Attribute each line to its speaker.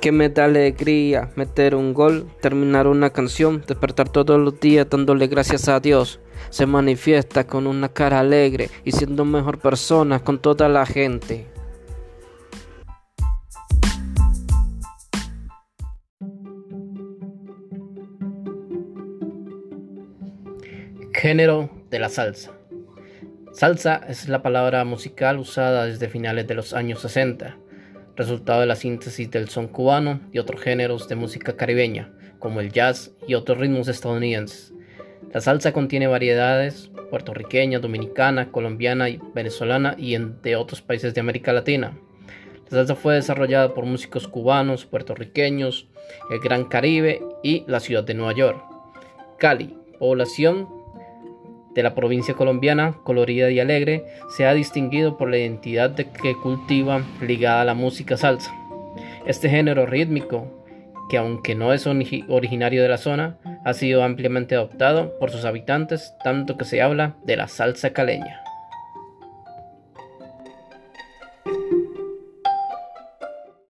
Speaker 1: que me da alegría meter un gol, terminar una canción, despertar todos los días dándole gracias a Dios. Se manifiesta con una cara alegre y siendo mejor persona con toda la gente.
Speaker 2: Género de la salsa. Salsa es la palabra musical usada desde finales de los años 60 resultado de la síntesis del son cubano y otros géneros de música caribeña, como el jazz y otros ritmos estadounidenses. La salsa contiene variedades puertorriqueña, dominicana, colombiana, y venezolana y de otros países de América Latina. La salsa fue desarrollada por músicos cubanos, puertorriqueños, el Gran Caribe y la ciudad de Nueva York. Cali, población de la provincia colombiana, colorida y alegre, se ha distinguido por la identidad de que cultiva ligada a la música salsa. Este género rítmico, que aunque no es originario de la zona, ha sido ampliamente adoptado por sus habitantes, tanto que se habla de la salsa caleña.